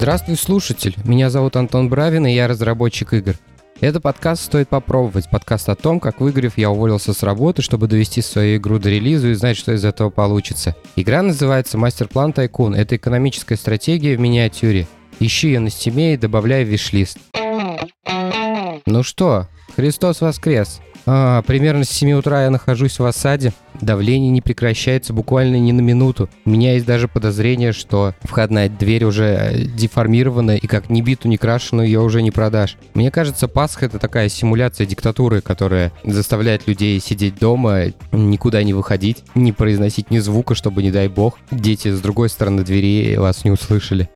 Здравствуй, слушатель. Меня зовут Антон Бравин, и я разработчик игр. Это подкаст «Стоит попробовать». Подкаст о том, как выиграв, я уволился с работы, чтобы довести свою игру до релиза и знать, что из этого получится. Игра называется «Мастер-план Тайкун». Это экономическая стратегия в миниатюре. Ищи ее на стиме и добавляй в виш-лист. Ну что, Христос воскрес. А, примерно с 7 утра я нахожусь в осаде. Давление не прекращается буквально ни на минуту. У меня есть даже подозрение, что входная дверь уже э, деформирована, и как ни биту, ни крашеную ее уже не продашь. Мне кажется, Пасха — это такая симуляция диктатуры, которая заставляет людей сидеть дома, никуда не выходить, не произносить ни звука, чтобы, не дай бог, дети с другой стороны двери вас не услышали.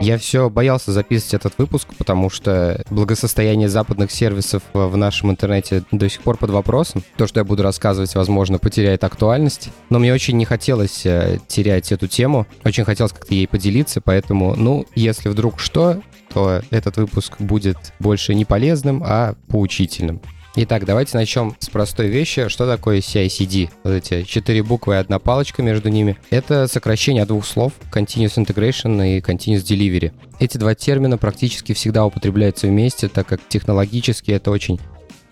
Я все боялся записывать этот выпуск, потому что благосостояние западных сервисов в нашем интернете до сих пор под вопросом. То, что я буду рассказывать, возможно, потеряет актуальность. Но мне очень не хотелось э, терять эту тему. Очень хотелось как-то ей поделиться, поэтому, ну, если вдруг что, то этот выпуск будет больше не полезным, а поучительным. Итак, давайте начнем с простой вещи. Что такое CI-CD? Вот эти четыре буквы и одна палочка между ними. Это сокращение двух слов Continuous Integration и Continuous Delivery. Эти два термина практически всегда употребляются вместе, так как технологически это очень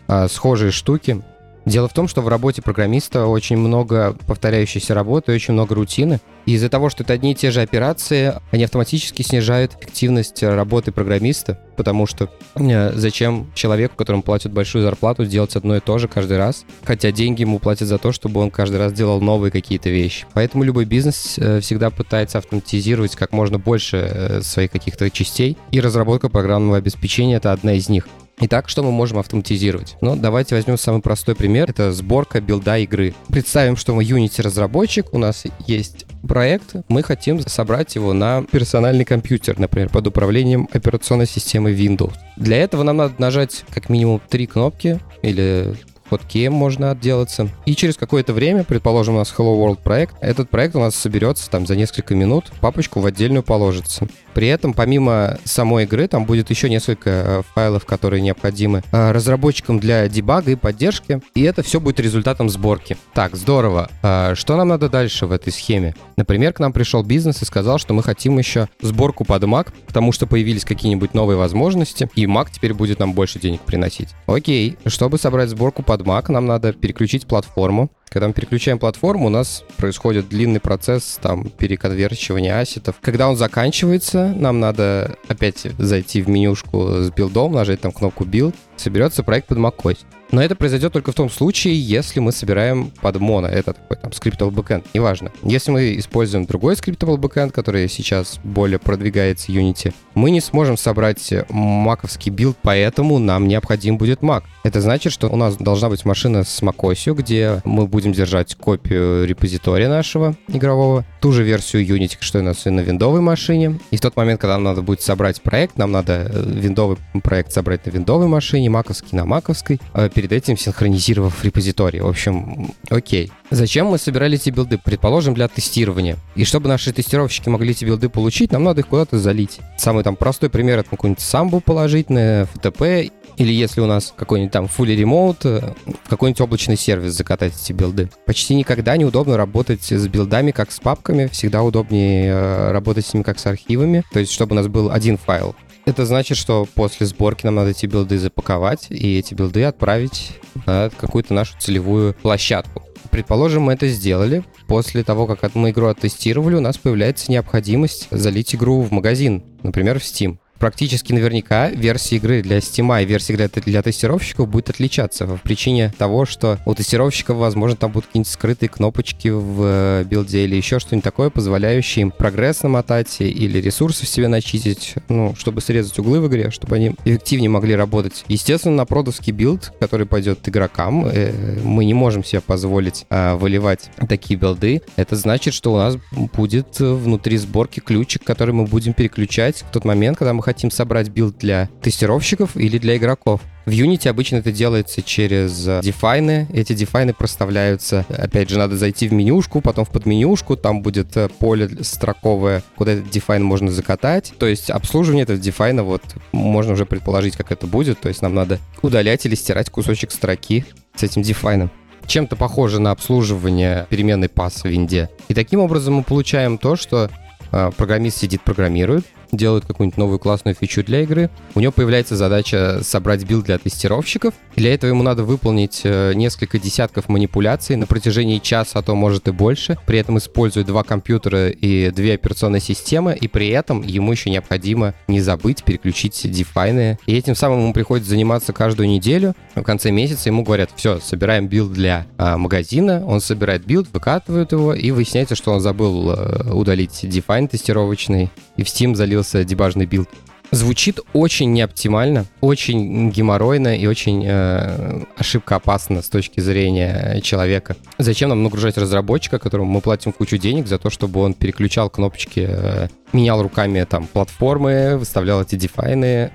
а, схожие штуки. Дело в том, что в работе программиста очень много повторяющейся работы, очень много рутины. И из-за того, что это одни и те же операции, они автоматически снижают эффективность работы программиста, потому что э, зачем человеку, которому платят большую зарплату, делать одно и то же каждый раз, хотя деньги ему платят за то, чтобы он каждый раз делал новые какие-то вещи. Поэтому любой бизнес э, всегда пытается автоматизировать как можно больше э, своих каких-то частей, и разработка программного обеспечения — это одна из них. Итак, что мы можем автоматизировать? Ну, давайте возьмем самый простой пример. Это сборка билда игры. Представим, что мы Unity разработчик, у нас есть проект, мы хотим собрать его на персональный компьютер, например, под управлением операционной системы Windows. Для этого нам надо нажать как минимум три кнопки или хоткеем можно отделаться. И через какое-то время, предположим, у нас Hello World проект, этот проект у нас соберется там за несколько минут, папочку в отдельную положится. При этом, помимо самой игры, там будет еще несколько э, файлов, которые необходимы э, разработчикам для дебага и поддержки. И это все будет результатом сборки. Так, здорово. А что нам надо дальше в этой схеме? Например, к нам пришел бизнес и сказал, что мы хотим еще сборку под Mac, потому что появились какие-нибудь новые возможности, и Mac теперь будет нам больше денег приносить. Окей, чтобы собрать сборку под Mac, нам надо переключить платформу. Когда мы переключаем платформу, у нас происходит длинный процесс там переконверчивания ассетов. Когда он заканчивается, нам надо опять зайти в менюшку с билдом, нажать там кнопку build, соберется проект под macOS. Но это произойдет только в том случае, если мы собираем под моно, это такой там скриптовый бэкэнд, неважно. Если мы используем другой скриптовый бэкэнд, который сейчас более продвигается Unity, мы не сможем собрать маковский билд, поэтому нам необходим будет Mac. Это значит, что у нас должна быть машина с macOS, где мы будем держать копию репозитория нашего игрового, ту же версию Unity, что у нас и на виндовой машине. И в тот момент, когда нам надо будет собрать проект, нам надо э, виндовый проект собрать на виндовой машине, маковский на маковской, а перед этим синхронизировав репозиторий. В общем, окей. Зачем мы собирали эти билды? Предположим, для тестирования. И чтобы наши тестировщики могли эти билды получить, нам надо их куда-то залить. Самый там простой пример — это какую-нибудь самбу положить на FTP, или если у нас какой-нибудь там fully remote, э, в какой-нибудь облачный сервис закатать эти билды. Почти никогда неудобно работать с билдами, как с папками. Всегда удобнее э, работать с ними, как с архивами. То есть, чтобы у нас был один файл. Это значит, что после сборки нам надо эти билды запаковать и эти билды отправить на какую-то нашу целевую площадку. Предположим, мы это сделали. После того, как мы игру оттестировали, у нас появляется необходимость залить игру в магазин, например, в Steam практически наверняка версия игры для Steam и версия игры для тестировщиков будет отличаться по причине того, что у тестировщиков, возможно, там будут какие-нибудь скрытые кнопочки в э, билде или еще что-нибудь такое, позволяющее им прогресс намотать или ресурсы себе начитить, ну, чтобы срезать углы в игре, чтобы они эффективнее могли работать. Естественно, на продовский билд, который пойдет игрокам, э, мы не можем себе позволить э, выливать такие билды. Это значит, что у нас будет внутри сборки ключик, который мы будем переключать в тот момент, когда мы хотим хотим собрать билд для тестировщиков или для игроков. В Unity обычно это делается через дефайны. Эти дефайны проставляются. Опять же, надо зайти в менюшку, потом в подменюшку. Там будет э, поле строковое, куда этот дефайн можно закатать. То есть обслуживание этого дефайна, вот, можно уже предположить, как это будет. То есть нам надо удалять или стирать кусочек строки с этим дефайном чем-то похоже на обслуживание переменной пас в винде. И таким образом мы получаем то, что а, программист сидит, программирует, делает какую-нибудь новую классную фичу для игры, у него появляется задача собрать билд для тестировщиков. Для этого ему надо выполнить э, несколько десятков манипуляций на протяжении часа, а то может и больше. При этом используя два компьютера и две операционные системы, и при этом ему еще необходимо не забыть переключить дефайны. И этим самым ему приходится заниматься каждую неделю. В конце месяца ему говорят, все, собираем билд для а, магазина, он собирает билд, выкатывает его, и выясняется, что он забыл а, удалить дефайн тестировочный, и в Steam залился дебажный билд. Звучит очень неоптимально, очень геморройно и очень э, ошибкоопасно с точки зрения человека. Зачем нам нагружать разработчика, которому мы платим кучу денег за то, чтобы он переключал кнопочки, э, менял руками там платформы, выставлял эти дефайны?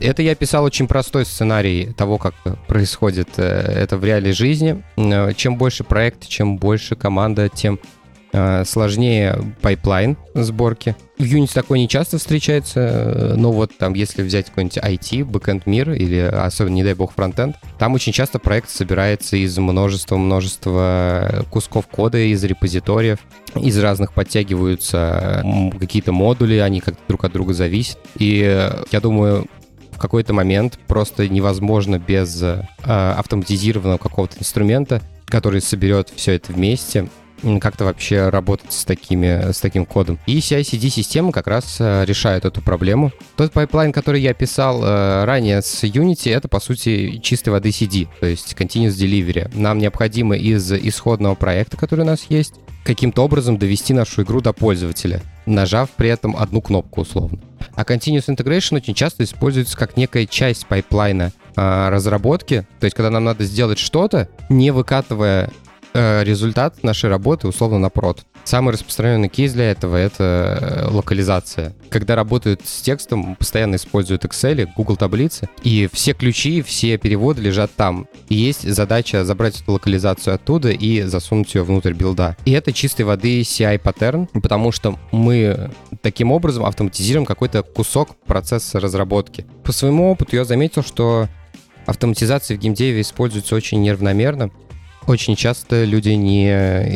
Это я писал очень простой сценарий того, как происходит э, это в реальной жизни. Э, чем больше проект, чем больше команда, тем сложнее пайплайн сборки. В Unity такое не часто встречается, э, но вот там, если взять какой-нибудь IT, backend мир или особенно, не дай бог, фронтенд, там очень часто проект собирается из множества-множества кусков кода, из репозиториев, из разных подтягиваются какие-то модули, они как-то друг от друга зависят. И э, я думаю, в какой-то момент просто невозможно без э, автоматизированного какого-то инструмента, который соберет все это вместе, как-то вообще работать с, такими, с таким кодом. И CI-CD-система как раз э, решает эту проблему. Тот пайплайн, который я писал э, ранее с Unity, это, по сути, чистой воды CD, то есть Continuous Delivery. Нам необходимо из исходного проекта, который у нас есть, каким-то образом довести нашу игру до пользователя, нажав при этом одну кнопку условно. А Continuous Integration очень часто используется как некая часть пайплайна э, разработки, то есть когда нам надо сделать что-то, не выкатывая Э, результат нашей работы условно на прод. Самый распространенный кейс для этого — это э, локализация. Когда работают с текстом, постоянно используют Excel, Google таблицы, и все ключи, все переводы лежат там. И есть задача забрать эту локализацию оттуда и засунуть ее внутрь билда. И это чистой воды CI-паттерн, потому что мы таким образом автоматизируем какой-то кусок процесса разработки. По своему опыту я заметил, что автоматизация в геймдеве используется очень неравномерно. Очень часто люди не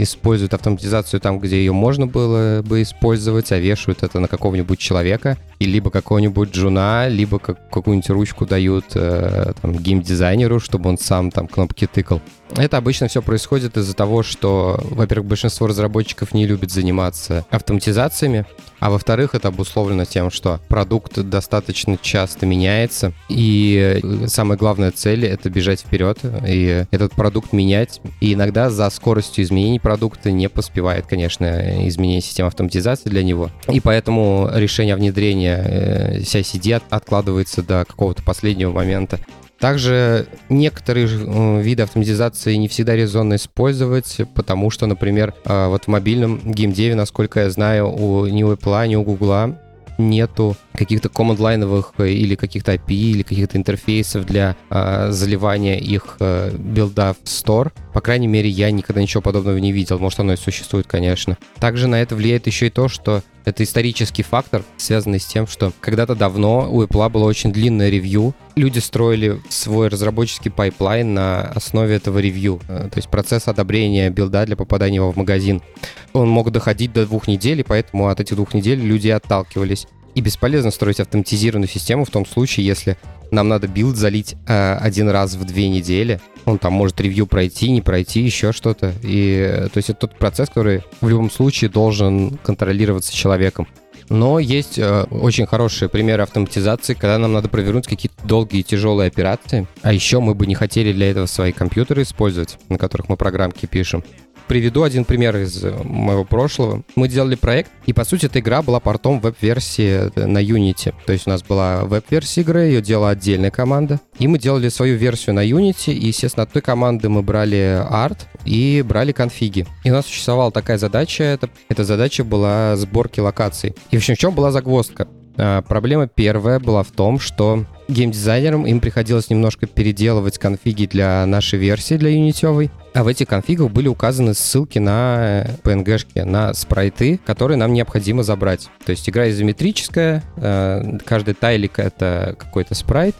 используют автоматизацию там, где ее можно было бы использовать, а вешают это на какого-нибудь человека, и либо какого-нибудь джуна, либо как, какую-нибудь ручку дают э, там, геймдизайнеру, чтобы он сам там кнопки тыкал. Это обычно все происходит из-за того, что, во-первых, большинство разработчиков не любит заниматься автоматизациями, а во-вторых, это обусловлено тем, что продукт достаточно часто меняется, и самая главная цель — это бежать вперед, и этот продукт менять. И иногда за скоростью изменений продукта не поспевает, конечно, изменение системы автоматизации для него. И поэтому решение о внедрении э, CI-CD откладывается до какого-то последнего момента. Также некоторые э, виды автоматизации не всегда резонно использовать, потому что, например, э, вот в мобильном геймдеве, насколько я знаю, у, ни у Apple, ни у Google нету каких-то команд-лайновых э, или каких-то API, или каких-то интерфейсов для э, заливания их э, билда в Store. По крайней мере, я никогда ничего подобного не видел. Может, оно и существует, конечно. Также на это влияет еще и то, что это исторический фактор, связанный с тем, что когда-то давно у Apple было очень длинное ревью. Люди строили свой разработческий пайплайн на основе этого ревью. Э, то есть процесс одобрения билда для попадания его в магазин. Он мог доходить до двух недель, и поэтому от этих двух недель люди отталкивались. И бесполезно строить автоматизированную систему в том случае, если нам надо билд залить э, один раз в две недели. Он там может ревью пройти, не пройти, еще что-то. И то есть это тот процесс, который в любом случае должен контролироваться человеком. Но есть э, очень хорошие примеры автоматизации, когда нам надо провернуть какие-то долгие и тяжелые операции. А еще мы бы не хотели для этого свои компьютеры использовать, на которых мы программки пишем приведу один пример из э, моего прошлого. Мы делали проект, и по сути эта игра была портом веб-версии э, на Unity. То есть у нас была веб-версия игры, ее делала отдельная команда. И мы делали свою версию на Unity, и, естественно, от той команды мы брали арт и брали конфиги. И у нас существовала такая задача, это, эта задача была сборки локаций. И в общем, в чем была загвоздка? А, проблема первая была в том, что геймдизайнерам им приходилось немножко переделывать конфиги для нашей версии, для Unity, а в этих конфигах были указаны ссылки на PNG-шки, э, на спрайты, которые нам необходимо забрать. То есть игра изометрическая, э, каждый тайлик — это какой-то спрайт,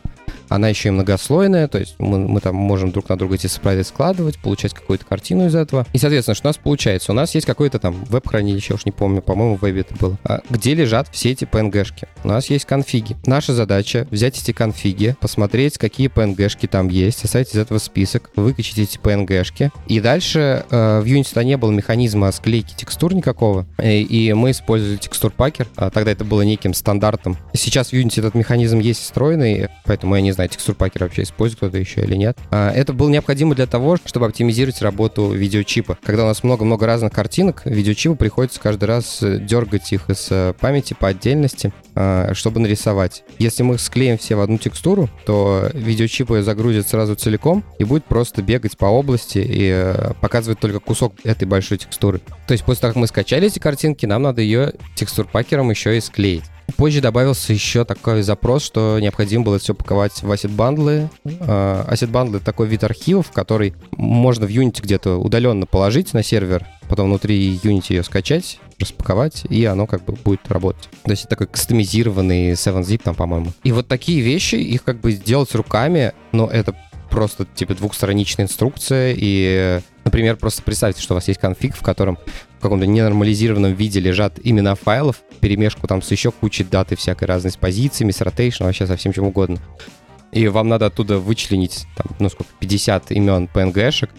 Она еще и многослойная, то есть мы, мы там можем друг на друга эти спрайты складывать, получать какую-то картину из этого. И, соответственно, что у нас получается? У нас есть какое-то там веб-хранилище, уж не помню, по-моему, в вебе это было, а, где лежат все эти PNG-шки. У нас есть конфиги. Наша задача взять эти конфиги, посмотреть, какие PNG-шки там есть, составить из этого список, выкачать эти PNG-шки. И дальше э, в Unity не было механизма склейки текстур никакого, и, и мы использовали текстур-пакер. А, тогда это было неким стандартом. Сейчас в Unity этот механизм есть встроенный, поэтому я не знаю, текстур-пакер вообще использует кто-то еще или нет. А, это было необходимо для того, чтобы оптимизировать работу видеочипа. Когда у нас много-много разных картинок, видеочипу приходится каждый раз дергать их из э, памяти по отдельности, а, чтобы нарисовать. Если мы склеим все в одну текстуру, то видеочипы загрузят сразу целиком и будет просто бегать по области и э, показывать только кусок этой большой текстуры. То есть после того, как мы скачали эти картинки, нам надо ее текстур-пакером еще и склеить. Позже добавился еще такой запрос, что необходимо было все паковать в asset-бандлы. Asset-бандлы — такой вид архивов, который можно в Unity где-то удаленно положить на сервер, потом внутри Unity ее скачать, распаковать, и оно как бы будет работать. То есть это такой кастомизированный 7-zip там, по-моему. И вот такие вещи, их как бы сделать руками, но это просто типа двухстраничная инструкция, и, например, просто представьте, что у вас есть конфиг, в котором каком-то ненормализированном виде лежат имена файлов, перемешку там с еще кучей даты всякой разной, с позициями, с ротейшн, вообще со всем чем угодно. И вам надо оттуда вычленить, там, ну сколько, 50 имен PNG-шек,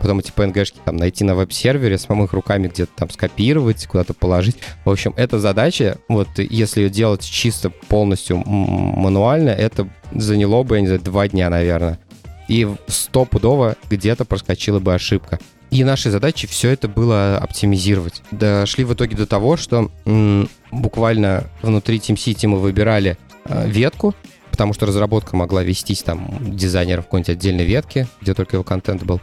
потом эти PNG-шки там найти на веб-сервере, самых руками где-то там скопировать, куда-то положить. В общем, эта задача, вот если ее делать чисто полностью мануально, это заняло бы, я не знаю, два дня, наверное. И стопудово где-то проскочила бы ошибка. И нашей задачей все это было оптимизировать. Дошли в итоге до того, что м, буквально внутри TeamCity мы выбирали э, ветку, потому что разработка могла вестись там дизайнером в какой-нибудь отдельной ветке, где только его контент был.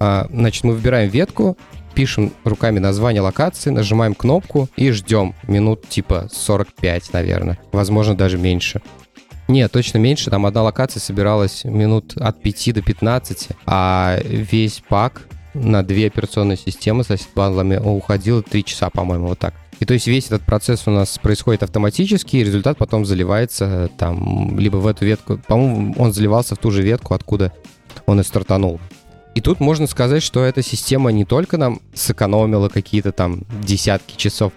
А, значит, мы выбираем ветку, пишем руками название локации, нажимаем кнопку и ждем минут типа 45, наверное. Возможно, даже меньше. Нет, точно меньше. Там одна локация собиралась минут от 5 до 15, а весь пак на две операционные системы с бандлами уходило 3 часа, по-моему, вот так. И то есть весь этот процесс у нас происходит автоматически, и результат потом заливается там либо в эту ветку, по-моему, он заливался в ту же ветку, откуда он и стартанул. И тут можно сказать, что эта система не только нам сэкономила какие-то там десятки часов,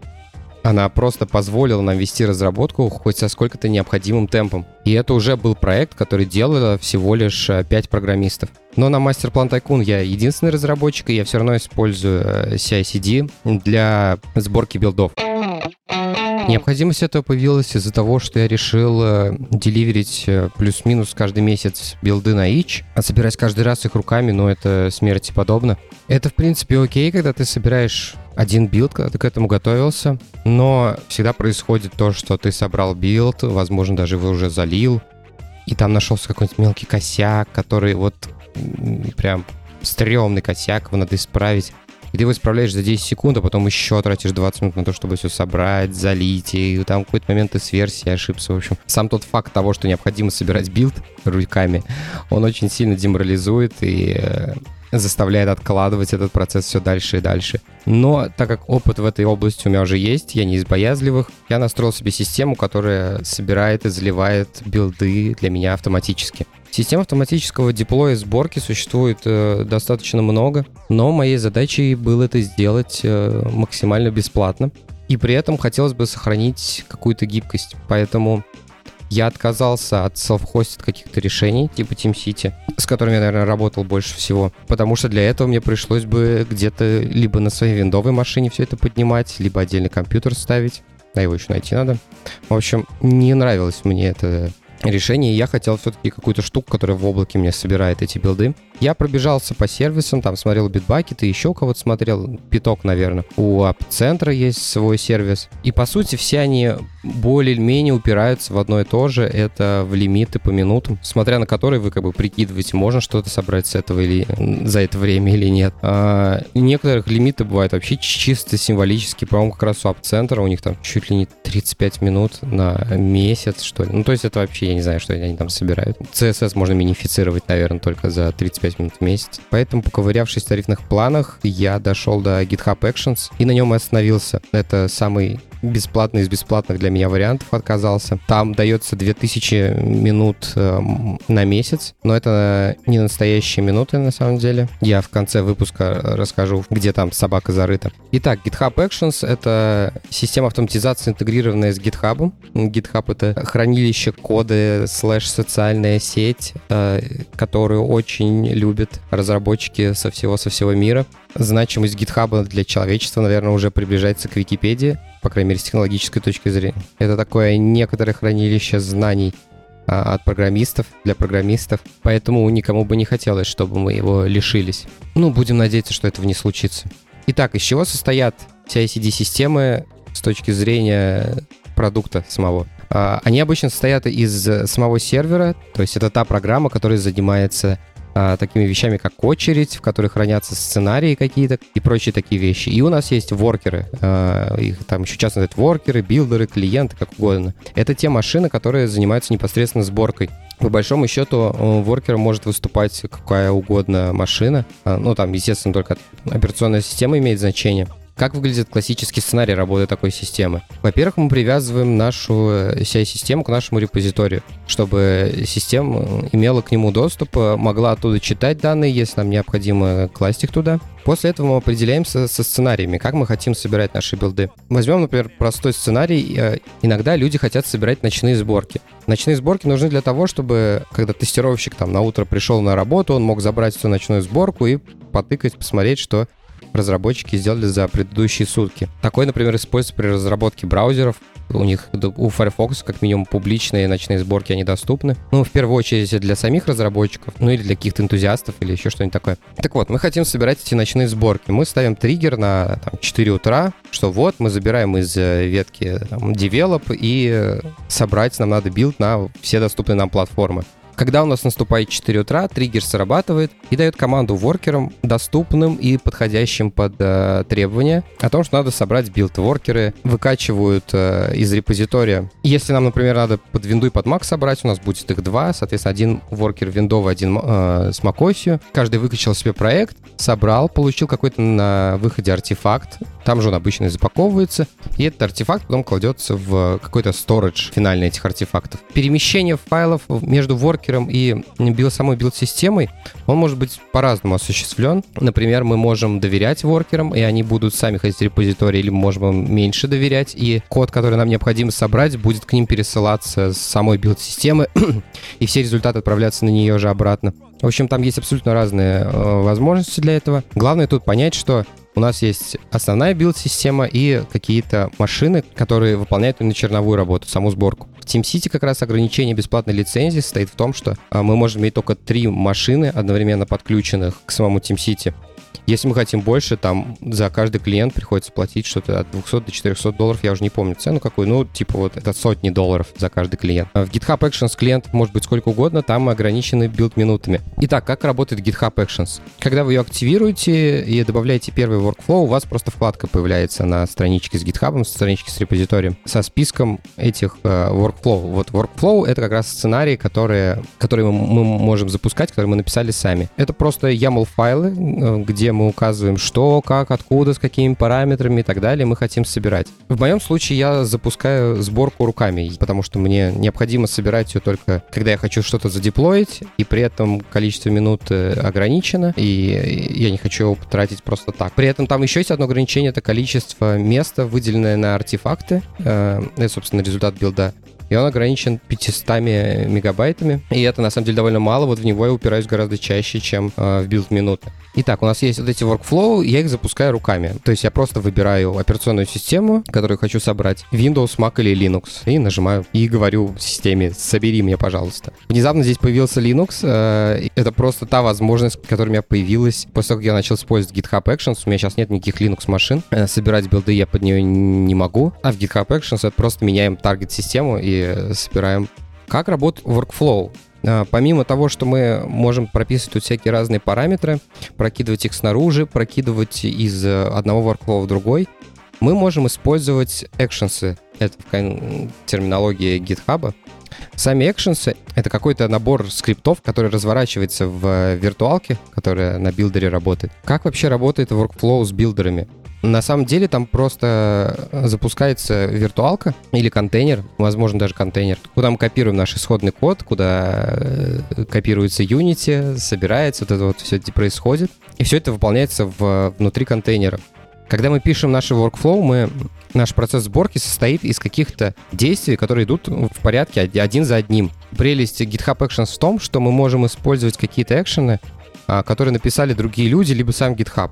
она просто позволила нам вести разработку хоть со сколько-то необходимым темпом. И это уже был проект, который делало всего лишь 5 э, программистов. Но на Master Plan Tycoon я единственный разработчик, и я все равно использую э, CI-CD для сборки билдов. Необходимость этого появилась из-за того, что я решил э, деливерить плюс-минус каждый месяц билды на ич, а собирать каждый раз их руками, ну, это смерти подобно. Это, в принципе, окей, когда ты собираешь один билд, когда ты к этому готовился, но всегда происходит то, что ты собрал билд, возможно, даже его уже залил, и там нашелся какой-нибудь мелкий косяк, который вот прям стрёмный косяк, его надо исправить и ты его исправляешь за 10 секунд, а потом еще тратишь 20 минут на то, чтобы все собрать, залить, и там какой-то момент ты с версией ошибся. В общем, сам тот факт того, что необходимо собирать билд руками, он очень сильно деморализует и э, заставляет откладывать этот процесс все дальше и дальше. Но так как опыт в этой области у меня уже есть, я не из боязливых, я настроил себе систему, которая собирает и заливает билды для меня автоматически. Систем автоматического деплоя сборки существует э, достаточно много, но моей задачей было это сделать э, максимально бесплатно. И при этом хотелось бы сохранить какую-то гибкость. Поэтому я отказался от self-hosted каких-то решений, типа TeamCity, с которыми я, наверное, работал больше всего. Потому что для этого мне пришлось бы где-то либо на своей виндовой машине все это поднимать, либо отдельный компьютер ставить. А его еще найти надо. В общем, не нравилось мне это решение, я хотел все-таки какую-то штуку, которая в облаке мне собирает эти билды. Я пробежался по сервисам, там смотрел битбакеты, еще кого-то смотрел, пяток, наверное. У App-центра есть свой сервис. И, по сути, все они более-менее упираются в одно и то же. Это в лимиты по минутам, смотря на которые вы как бы прикидываете, можно что-то собрать с этого или за это время или нет. А, некоторых лимиты бывают вообще чисто символические. По-моему, как раз у App-центра у них там чуть ли не 35 минут на месяц, что ли. Ну, то есть это вообще, я не знаю, что они там собирают. CSS можно минифицировать, наверное, только за 35 5 минут в месяц. Поэтому, поковырявшись в тарифных планах, я дошел до GitHub Actions и на нем остановился. Это самый бесплатный из бесплатных для меня вариантов отказался. Там дается 2000 минут э, на месяц, но это не настоящие минуты на самом деле. Я в конце выпуска расскажу, где там собака зарыта. Итак, GitHub Actions — это система автоматизации, интегрированная с GitHub. GitHub — это хранилище кода слэш социальная сеть, э, которую очень любят разработчики со всего, со всего мира. Значимость GitHub для человечества, наверное, уже приближается к Википедии, по крайней мере, с технологической точки зрения. Это такое некоторое хранилище знаний а, от программистов для программистов, поэтому никому бы не хотелось, чтобы мы его лишились. Ну, будем надеяться, что этого не случится. Итак, из чего состоят CI-CD-системы с точки зрения продукта самого? А, они обычно состоят из самого сервера, то есть это та программа, которая занимается а, такими вещами, как очередь, в которой хранятся сценарии какие-то и прочие такие вещи. И у нас есть воркеры, а, их там еще часто называют воркеры, билдеры, клиенты, как угодно. Это те машины, которые занимаются непосредственно сборкой. По большому счету, воркером может выступать какая угодно машина. А, ну, там, естественно, только операционная система имеет значение. Как выглядит классический сценарий работы такой системы? Во-первых, мы привязываем нашу э, CI-систему к нашему репозиторию, чтобы система имела к нему доступ, э, могла оттуда читать данные, если нам необходимо класть их туда. После этого мы определяемся со сценариями, как мы хотим собирать наши билды. Возьмем, например, простой сценарий. Э, иногда люди хотят собирать ночные сборки. Ночные сборки нужны для того, чтобы, когда тестировщик там на утро пришел на работу, он мог забрать всю ночную сборку и потыкать, посмотреть, что разработчики сделали за предыдущие сутки. Такой, например, используется при разработке браузеров. У них, у Firefox, как минимум, публичные ночные сборки, они доступны. Ну, в первую очередь для самих разработчиков, ну или для каких-то энтузиастов или еще что-нибудь такое. Так вот, мы хотим собирать эти ночные сборки. Мы ставим триггер на там, 4 утра, что вот мы забираем из э, ветки там, develop и э, собрать нам надо билд на все доступные нам платформы. Когда у нас наступает 4 утра, триггер срабатывает и дает команду воркерам, доступным и подходящим под э, требования, о том, что надо собрать билд-воркеры, выкачивают э, из репозитория. Если нам, например, надо под винду и под Mac собрать, у нас будет их два, соответственно, один воркер виндовый, один э, с macOS. Каждый выкачал себе проект, собрал, получил какой-то на выходе артефакт, там же он обычно запаковывается, и этот артефакт потом кладется в какой-то storage финальный этих артефактов. Перемещение файлов между воркером и билд, самой билд-системой, он может быть по-разному осуществлен. Например, мы можем доверять воркерам, и они будут сами ходить в репозитории, или мы можем им меньше доверять, и код, который нам необходимо собрать, будет к ним пересылаться с самой билд-системы, и все результаты отправляться на нее же обратно. В общем, там есть абсолютно разные э, возможности для этого. Главное тут понять, что у нас есть основная билд-система и какие-то машины, которые выполняют именно черновую работу, саму сборку. В TeamCity как раз ограничение бесплатной лицензии состоит в том, что а, мы можем иметь только три машины одновременно подключенных к самому TeamCity. Если мы хотим больше, там за каждый клиент приходится платить что-то от 200 до 400 долларов, я уже не помню цену какую, ну, типа вот это сотни долларов за каждый клиент. А в GitHub Actions клиент может быть сколько угодно, там ограничены билд-минутами. Итак, как работает GitHub Actions? Когда вы ее активируете и добавляете первый workflow, у вас просто вкладка появляется на страничке с GitHub, страничке с репозиторием, со списком этих э, workflow. Вот workflow — это как раз сценарии, которые, которые мы, мы можем запускать, которые мы написали сами. Это просто YAML-файлы, э, где мы указываем, что, как, откуда, с какими параметрами и так далее мы хотим собирать. В моем случае я запускаю сборку руками, потому что мне необходимо собирать ее только, когда я хочу что-то задеплоить, и при этом количество минут э, ограничено, и я не хочу его потратить просто так. При этом там еще есть одно ограничение, это количество места, выделенное на артефакты. Э, это, собственно, результат билда и он ограничен 500 мегабайтами. И это, на самом деле, довольно мало. Вот в него я упираюсь гораздо чаще, чем э, в билд минуты. Итак, у нас есть вот эти workflow, я их запускаю руками. То есть я просто выбираю операционную систему, которую хочу собрать, Windows, Mac или Linux, и нажимаю, и говорю системе, собери мне, пожалуйста. Внезапно здесь появился Linux, э, это просто та возможность, которая у меня появилась после того, как я начал использовать GitHub Actions. У меня сейчас нет никаких Linux-машин, собирать билды я под нее не могу, а в GitHub Actions это просто меняем таргет-систему и собираем как работает workflow? А, помимо того, что мы можем прописывать тут всякие разные параметры, прокидывать их снаружи, прокидывать из э, одного workflow в другой, мы можем использовать экшенсы. Это в терминологии GitHub. Сами экшенсы — это какой-то набор скриптов, который разворачивается в виртуалке, которая на билдере работает. Как вообще работает workflow с билдерами? На самом деле там просто запускается виртуалка или контейнер, возможно, даже контейнер, куда мы копируем наш исходный код, куда э, копируется Unity, собирается, вот это вот все происходит. И все это выполняется в, внутри контейнера. Когда мы пишем наши workflow, мы, наш процесс сборки состоит из каких-то действий, которые идут в порядке один за одним. Прелесть GitHub Actions в том, что мы можем использовать какие-то экшены, а, которые написали другие люди, либо сам GitHub.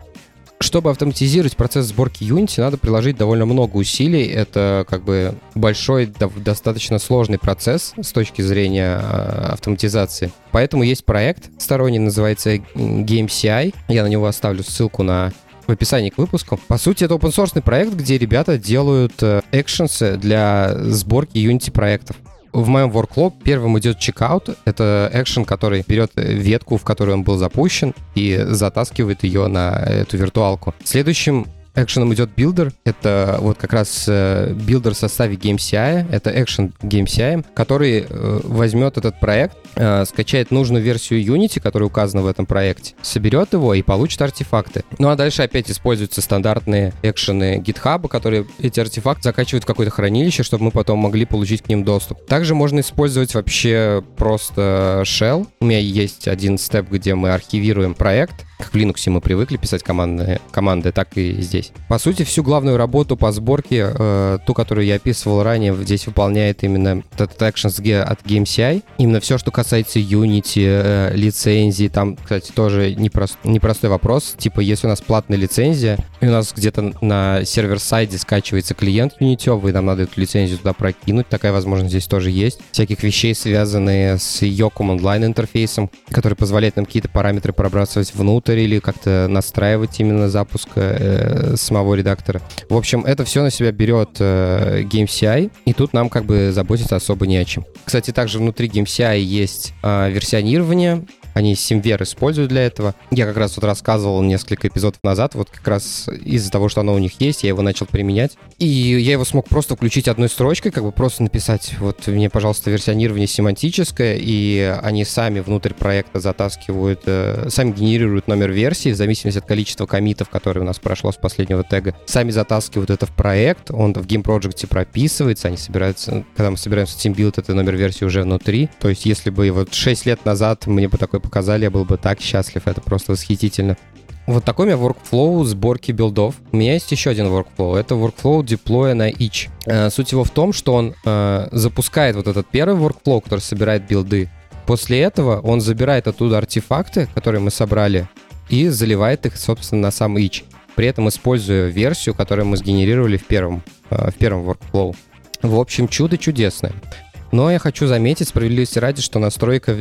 Чтобы автоматизировать процесс сборки Unity, надо приложить довольно много усилий. Это как бы большой, достаточно сложный процесс с точки зрения а, автоматизации. Поэтому есть проект сторонний, называется GameCI. Я на него оставлю ссылку на в описании к выпуску. По сути, это open source проект, где ребята делают экшенсы э, для сборки Unity проектов в моем workflow первым идет чекаут. Это экшен, который берет ветку, в которой он был запущен, и затаскивает ее на эту виртуалку. Следующим экшеном идет билдер. Это вот как раз э, билдер в составе GameCI. Это экшен GameCI, который э, возьмет этот проект, э, скачает нужную версию Unity, которая указана в этом проекте, соберет его и получит артефакты. Ну а дальше опять используются стандартные экшены GitHub, которые эти артефакты закачивают в какое-то хранилище, чтобы мы потом могли получить к ним доступ. Также можно использовать вообще просто shell. У меня есть один step, где мы архивируем проект, как в Linux мы привыкли писать команды, команды, так и здесь. По сути, всю главную работу по сборке, э, ту, которую я описывал ранее, здесь выполняет именно этот Actions от GameCI. Именно все, что касается Unity, э, лицензии, там, кстати, тоже непрост, непростой вопрос. Типа, если у нас платная лицензия, и у нас где-то на сервер-сайде скачивается клиент Unity, и нам надо эту лицензию туда прокинуть, такая возможность здесь тоже есть. Всяких вещей, связанные с ее Command Line интерфейсом, который позволяет нам какие-то параметры пробрасывать внутрь, редакторе или как-то настраивать именно запуск э, самого редактора. В общем, это все на себя берет э, GameCI, и тут нам как бы заботиться особо не о чем. Кстати, также внутри GameCI есть э, версионирование, они Simver используют для этого. Я как раз вот рассказывал несколько эпизодов назад, вот как раз из-за того, что оно у них есть, я его начал применять. И я его смог просто включить одной строчкой, как бы просто написать, вот мне, пожалуйста, версионирование семантическое, и они сами внутрь проекта затаскивают, э, сами генерируют номер версии в зависимости от количества комитов, которые у нас прошло с последнего тега. Сами затаскивают это в проект, он в Game Project прописывается, они собираются, когда мы собираемся в TeamBuild, это номер версии уже внутри. То есть если бы вот 6 лет назад мне бы такой показали, я был бы так счастлив, это просто восхитительно. Вот такой у меня workflow сборки билдов. У меня есть еще один workflow. Это workflow деплоя на each. Э, суть его в том, что он э, запускает вот этот первый workflow, который собирает билды. После этого он забирает оттуда артефакты, которые мы собрали, и заливает их, собственно, на сам each. При этом используя версию, которую мы сгенерировали в первом, э, в первом workflow. В общем, чудо чудесное. Но я хочу заметить, справедливости ради, что настройка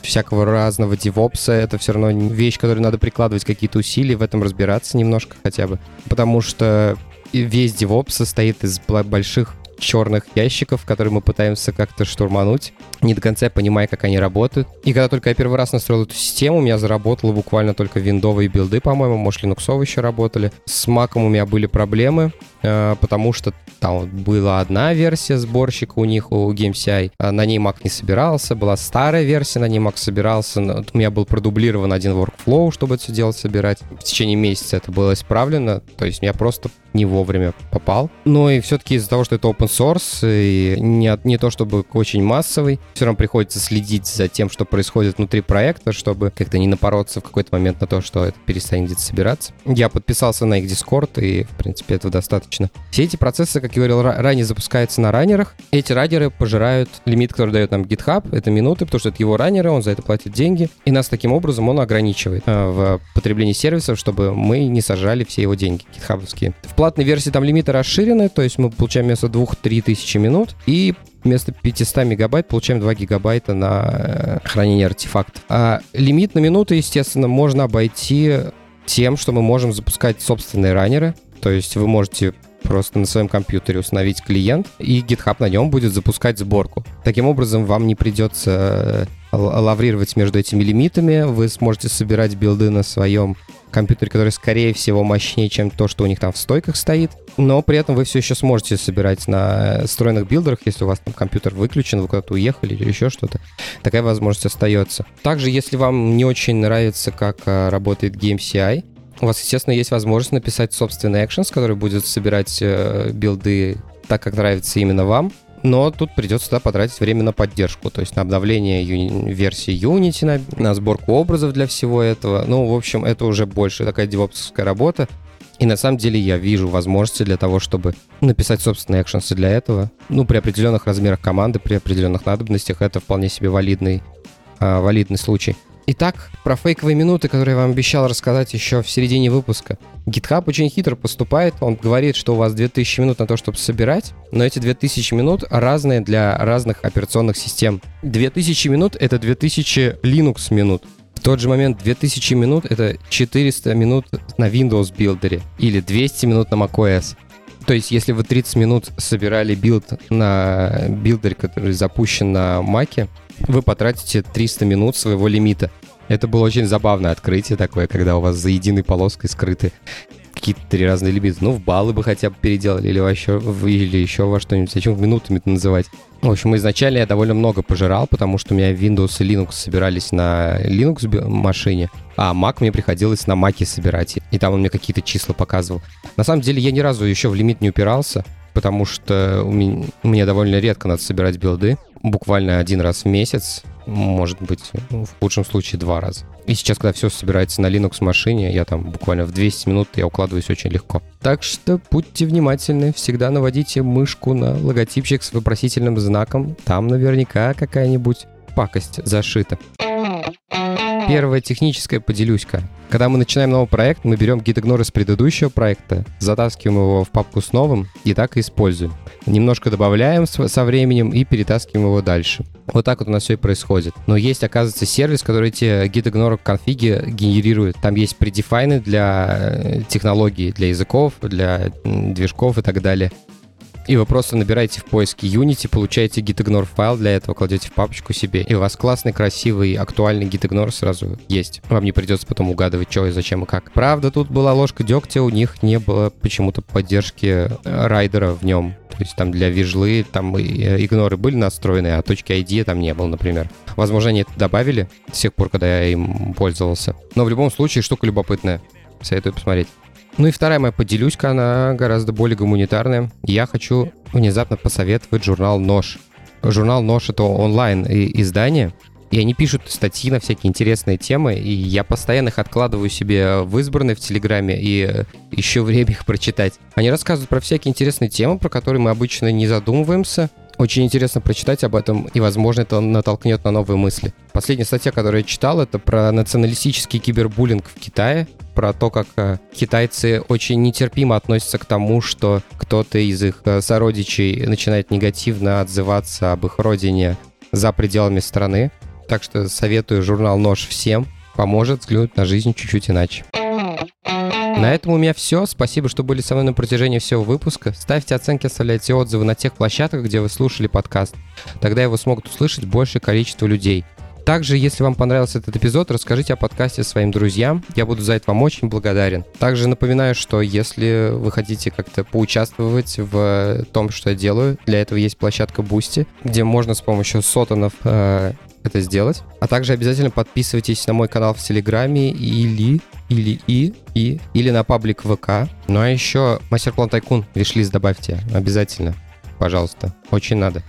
всякого разного девопса — это все равно вещь, которой надо прикладывать какие-то усилия, в этом разбираться немножко хотя бы. Потому что весь девопс состоит из больших черных ящиков, которые мы пытаемся как-то штурмануть, не до конца понимая, как они работают. И когда только я первый раз настроил эту систему, у меня заработало буквально только виндовые билды, по-моему, может, линуксовые еще работали. С маком у меня были проблемы, э, потому что там была одна версия сборщика у них, у GameCI, а на ней Mac не собирался, была старая версия, на ней Mac собирался, у меня был продублирован один workflow, чтобы это все дело собирать. В течение месяца это было исправлено, то есть я просто не вовремя попал. Но и все-таки из-за того, что это open source, и не, не то чтобы очень массовый, все равно приходится следить за тем, что происходит внутри проекта, чтобы как-то не напороться в какой-то момент на то, что это перестанет где-то собираться. Я подписался на их Discord, и, в принципе, этого достаточно. Все эти процессы, как я говорил, ранее запускаются на раннерах. Эти раннеры пожирают лимит, который дает нам GitHub, это минуты, потому что это его раннеры, он за это платит деньги, и нас таким образом он ограничивает э, в потреблении сервисов, чтобы мы не сажали все его деньги гитхабовские. В платной версии там лимиты расширены, то есть мы получаем вместо 2-3 тысячи минут, и вместо 500 мегабайт получаем 2 гигабайта на э, хранение артефактов. А лимит на минуты, естественно, можно обойти тем, что мы можем запускать собственные раннеры. То есть вы можете просто на своем компьютере установить клиент, и GitHub на нем будет запускать сборку. Таким образом, вам не придется э, лаврировать между этими лимитами, вы сможете собирать билды на своем компьютере, который, скорее всего, мощнее, чем то, что у них там в стойках стоит. Но при этом вы все еще сможете собирать на встроенных билдерах, если у вас там компьютер выключен, вы куда-то уехали или еще что-то. Такая возможность остается. Также, если вам не очень нравится, как э, работает GameCI, У вас, естественно, есть возможность написать собственный actions, который будет собирать э, билды так, как нравится именно вам. Но тут придется да, потратить время на поддержку, то есть на обновление ю- версии Unity, на, на сборку образов для всего этого. Ну, в общем, это уже больше такая девопсовская работа. И на самом деле я вижу возможности для того, чтобы написать собственные экшенсы для этого. Ну, при определенных размерах команды, при определенных надобностях это вполне себе валидный, э, валидный случай. Итак, про фейковые минуты, которые я вам обещал рассказать еще в середине выпуска. GitHub очень хитро поступает, он говорит, что у вас 2000 минут на то, чтобы собирать, но эти 2000 минут разные для разных операционных систем. 2000 минут — это 2000 Linux минут. В тот же момент 2000 минут — это 400 минут на Windows билдере или 200 минут на macOS. То есть, если вы 30 минут собирали билд на билдере, который запущен на Маке, вы потратите 300 минут своего лимита. Это было очень забавное открытие такое, когда у вас за единой полоской скрыты какие-то три разные лимиты. Ну, в баллы бы хотя бы переделали или, вообще, или еще во что-нибудь. Зачем минутами это называть? В общем, изначально я довольно много пожирал, потому что у меня Windows и Linux собирались на Linux машине, а Mac мне приходилось на Mac собирать. И там он мне какие-то числа показывал. На самом деле я ни разу еще в лимит не упирался, потому что у меня, мне довольно редко надо собирать билды буквально один раз в месяц, может быть, в худшем случае два раза. И сейчас, когда все собирается на Linux машине, я там буквально в 200 минут я укладываюсь очень легко. Так что будьте внимательны, всегда наводите мышку на логотипчик с вопросительным знаком. Там наверняка какая-нибудь пакость зашита. Первая техническая поделюсь-ка. Когда мы начинаем новый проект, мы берем gitignore из предыдущего проекта, затаскиваем его в папку с новым и так и используем. Немножко добавляем со временем и перетаскиваем его дальше. Вот так вот у нас все и происходит. Но есть, оказывается, сервис, который эти gitignore конфиги генерирует. Там есть предефайны для э, технологий, для языков, для движков и так далее. И вы просто набираете в поиске Unity, получаете gitignore файл для этого, кладете в папочку себе, и у вас классный, красивый, актуальный gitignore сразу есть. Вам не придется потом угадывать, что и зачем и как. Правда, тут была ложка дегтя, у них не было почему-то поддержки э, райдера в нем. То есть там для вижлы там э, игноры были настроены, а точки ID там не было, например. Возможно, они это добавили с тех пор, когда я им пользовался. Но в любом случае штука любопытная. Советую посмотреть. Ну и вторая моя поделюсь-ка, она гораздо более гуманитарная. Я хочу внезапно посоветовать журнал «Нож». Журнал «Нож» — это онлайн издание, и они пишут статьи на всякие интересные темы, и я постоянно их откладываю себе в избранные в Телеграме и еще время их прочитать. Они рассказывают про всякие интересные темы, про которые мы обычно не задумываемся, очень интересно прочитать об этом, и, возможно, это натолкнет на новые мысли. Последняя статья, которую я читал, это про националистический кибербуллинг в Китае, про то, как э, китайцы очень нетерпимо относятся к тому, что кто-то из их э, сородичей начинает негативно отзываться об их родине за пределами страны. Так что советую журнал «Нож» всем. Поможет взглянуть на жизнь чуть-чуть иначе. На этом у меня все. Спасибо, что были со мной на протяжении всего выпуска. Ставьте оценки, оставляйте отзывы на тех площадках, где вы слушали подкаст. Тогда его смогут услышать большее количество людей. Также, если вам понравился этот эпизод, расскажите о подкасте своим друзьям. Я буду за это вам очень благодарен. Также напоминаю, что если вы хотите как-то поучаствовать в том, что я делаю, для этого есть площадка Boosty, где можно с помощью сотонов э, это сделать. А также обязательно подписывайтесь на мой канал в Телеграме или или и, и, или на паблик ВК. Ну а еще мастер-план Тайкун, вишлист добавьте, обязательно, пожалуйста, очень надо.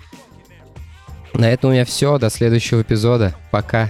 На этом у меня все. До следующего эпизода. Пока.